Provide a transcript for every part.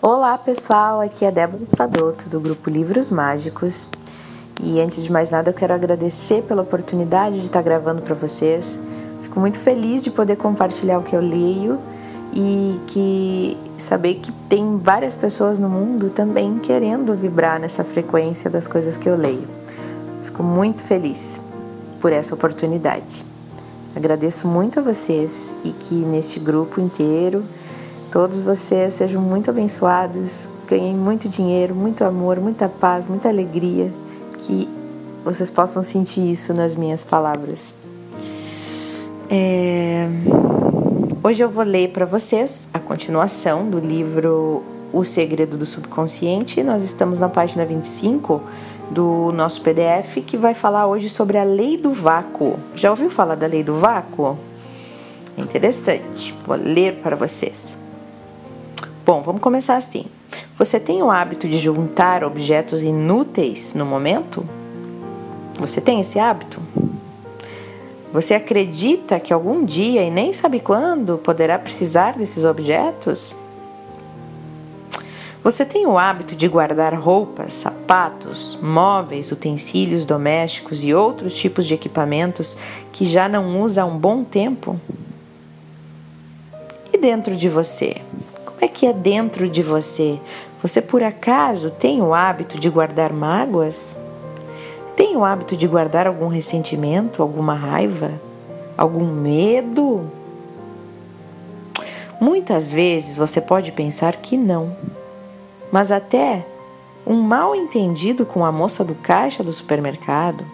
Olá pessoal, aqui é Débora Espadoto do grupo Livros Mágicos e antes de mais nada eu quero agradecer pela oportunidade de estar gravando para vocês. Fico muito feliz de poder compartilhar o que eu leio e que saber que tem várias pessoas no mundo também querendo vibrar nessa frequência das coisas que eu leio. Fico muito feliz por essa oportunidade. Agradeço muito a vocês e que neste grupo inteiro Todos vocês sejam muito abençoados, ganhem muito dinheiro, muito amor, muita paz, muita alegria, que vocês possam sentir isso nas minhas palavras. É... Hoje eu vou ler para vocês a continuação do livro O Segredo do Subconsciente. Nós estamos na página 25 do nosso PDF que vai falar hoje sobre a lei do vácuo. Já ouviu falar da lei do vácuo? Interessante. Vou ler para vocês. Bom, vamos começar assim. Você tem o hábito de juntar objetos inúteis no momento? Você tem esse hábito? Você acredita que algum dia e nem sabe quando poderá precisar desses objetos? Você tem o hábito de guardar roupas, sapatos, móveis, utensílios domésticos e outros tipos de equipamentos que já não usa há um bom tempo? E dentro de você? Como é que é dentro de você? Você por acaso tem o hábito de guardar mágoas? Tem o hábito de guardar algum ressentimento, alguma raiva, algum medo? Muitas vezes você pode pensar que não, mas até um mal entendido com a moça do caixa do supermercado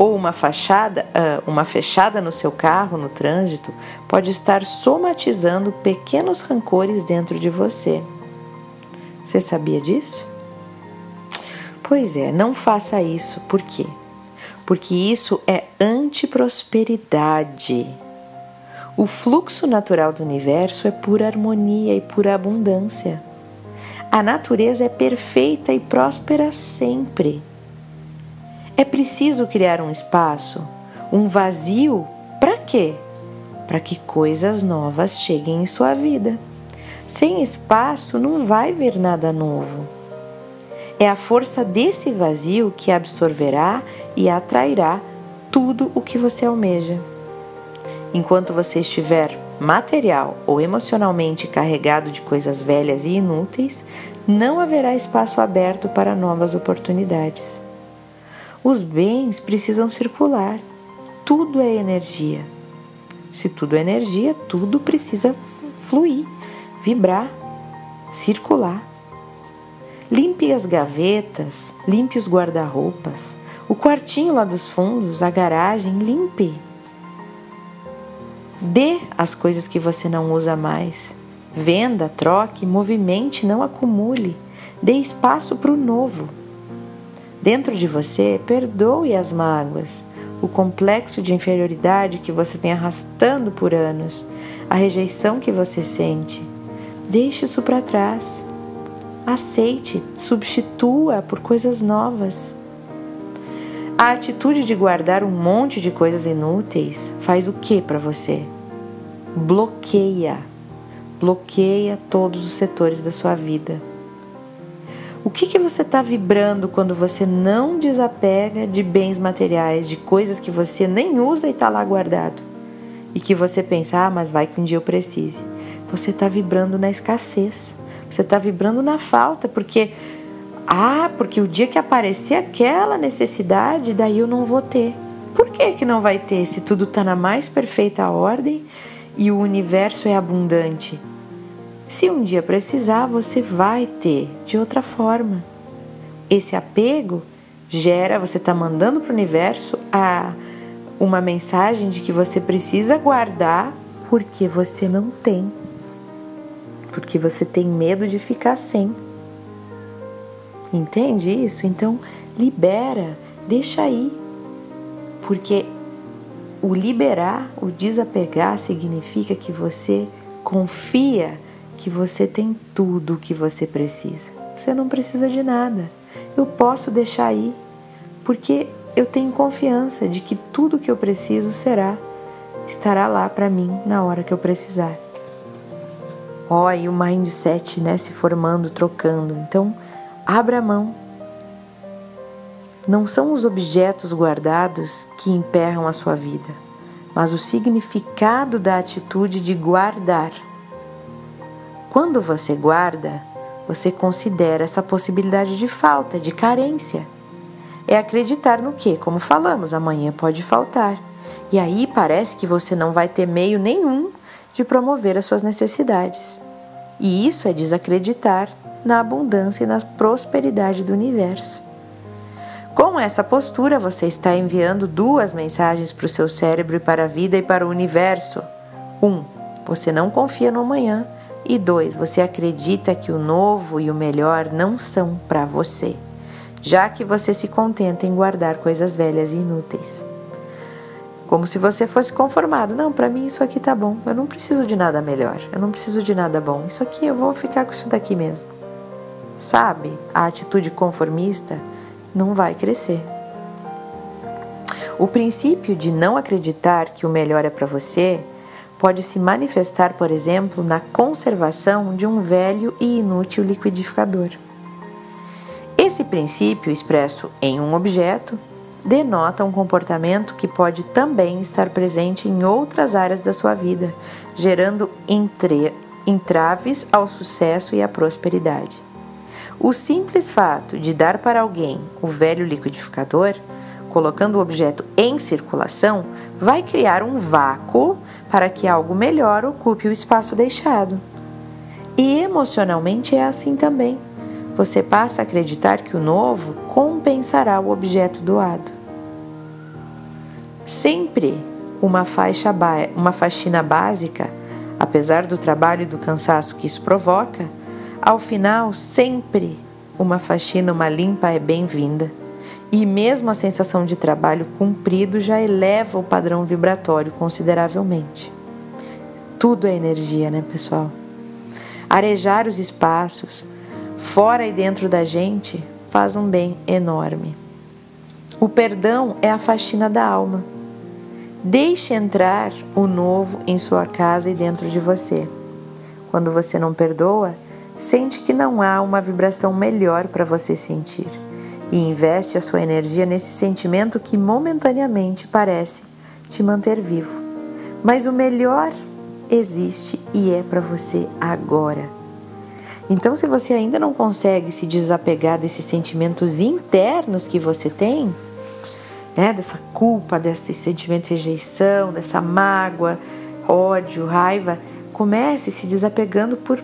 ou uma fachada, uh, uma fechada no seu carro no trânsito pode estar somatizando pequenos rancores dentro de você. Você sabia disso? Pois é, não faça isso. Por quê? Porque isso é antiprosperidade. O fluxo natural do universo é pura harmonia e pura abundância. A natureza é perfeita e próspera sempre. É preciso criar um espaço, um vazio, para quê? Para que coisas novas cheguem em sua vida. Sem espaço não vai vir nada novo. É a força desse vazio que absorverá e atrairá tudo o que você almeja. Enquanto você estiver material ou emocionalmente carregado de coisas velhas e inúteis, não haverá espaço aberto para novas oportunidades. Os bens precisam circular. Tudo é energia. Se tudo é energia, tudo precisa fluir, vibrar, circular. Limpe as gavetas, limpe os guarda-roupas, o quartinho lá dos fundos, a garagem, limpe. Dê as coisas que você não usa mais. Venda, troque, movimente, não acumule. Dê espaço para o novo. Dentro de você, perdoe as mágoas, o complexo de inferioridade que você vem arrastando por anos, a rejeição que você sente. Deixe isso para trás. Aceite, substitua por coisas novas. A atitude de guardar um monte de coisas inúteis faz o que para você? Bloqueia. Bloqueia todos os setores da sua vida. O que, que você está vibrando quando você não desapega de bens materiais, de coisas que você nem usa e está lá guardado? E que você pensa, ah, mas vai que um dia eu precise. Você está vibrando na escassez, você está vibrando na falta, porque, ah, porque o dia que aparecer aquela necessidade, daí eu não vou ter. Por que, que não vai ter se tudo está na mais perfeita ordem e o universo é abundante? Se um dia precisar, você vai ter de outra forma. Esse apego gera, você está mandando para o universo a uma mensagem de que você precisa guardar porque você não tem. Porque você tem medo de ficar sem. Entende isso? Então, libera, deixa aí. Porque o liberar, o desapegar significa que você confia que você tem tudo o que você precisa. Você não precisa de nada. Eu posso deixar aí, porque eu tenho confiança de que tudo que eu preciso será, estará lá para mim na hora que eu precisar. Ó, oh, e o mindset, né, se formando, trocando. Então, abra mão. Não são os objetos guardados que emperram a sua vida, mas o significado da atitude de guardar. Quando você guarda, você considera essa possibilidade de falta, de carência. É acreditar no que, como falamos, amanhã pode faltar. E aí parece que você não vai ter meio nenhum de promover as suas necessidades. E isso é desacreditar na abundância e na prosperidade do universo. Com essa postura, você está enviando duas mensagens para o seu cérebro e para a vida e para o universo. Um, você não confia no amanhã. E dois, você acredita que o novo e o melhor não são para você, já que você se contenta em guardar coisas velhas e inúteis. Como se você fosse conformado. Não, para mim isso aqui tá bom. Eu não preciso de nada melhor. Eu não preciso de nada bom. Isso aqui eu vou ficar com isso daqui mesmo. Sabe? A atitude conformista não vai crescer. O princípio de não acreditar que o melhor é para você pode se manifestar, por exemplo, na conservação de um velho e inútil liquidificador. Esse princípio, expresso em um objeto, denota um comportamento que pode também estar presente em outras áreas da sua vida, gerando entre, entraves ao sucesso e à prosperidade. O simples fato de dar para alguém o velho liquidificador, colocando o objeto em circulação, vai criar um vácuo para que algo melhor ocupe o espaço deixado. E emocionalmente é assim também você passa a acreditar que o novo compensará o objeto doado. Sempre uma, faixa uma faxina básica, apesar do trabalho e do cansaço que isso provoca, ao final, sempre uma faxina, uma limpa é bem-vinda. E mesmo a sensação de trabalho cumprido já eleva o padrão vibratório consideravelmente. Tudo é energia, né, pessoal? Arejar os espaços, fora e dentro da gente faz um bem enorme. O perdão é a faxina da alma. Deixe entrar o novo em sua casa e dentro de você. Quando você não perdoa, sente que não há uma vibração melhor para você sentir e investe a sua energia nesse sentimento que momentaneamente parece te manter vivo. Mas o melhor existe e é para você agora. Então, se você ainda não consegue se desapegar desses sentimentos internos que você tem, né, dessa culpa, desse sentimento de rejeição, dessa mágoa, ódio, raiva, comece se desapegando por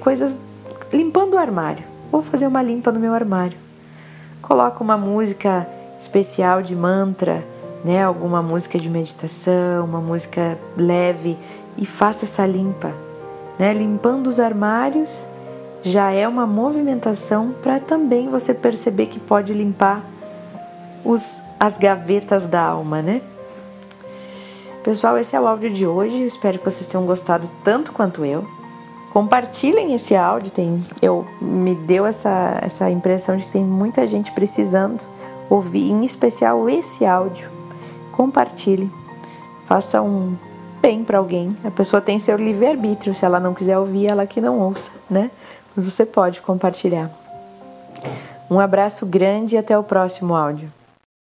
coisas, limpando o armário. Vou fazer uma limpa no meu armário. Coloca uma música especial de mantra, né, alguma música de meditação, uma música leve e faça essa limpa, né, limpando os armários já é uma movimentação para também você perceber que pode limpar os, as gavetas da alma, né? Pessoal, esse é o áudio de hoje. Espero que vocês tenham gostado tanto quanto eu. Compartilhem esse áudio. Tem, eu me deu essa, essa impressão de que tem muita gente precisando ouvir, em especial esse áudio. Compartilhem. Faça um bem para alguém. A pessoa tem seu livre-arbítrio. Se ela não quiser ouvir, ela que não ouça, né? mas você pode compartilhar. Um abraço grande e até o próximo áudio.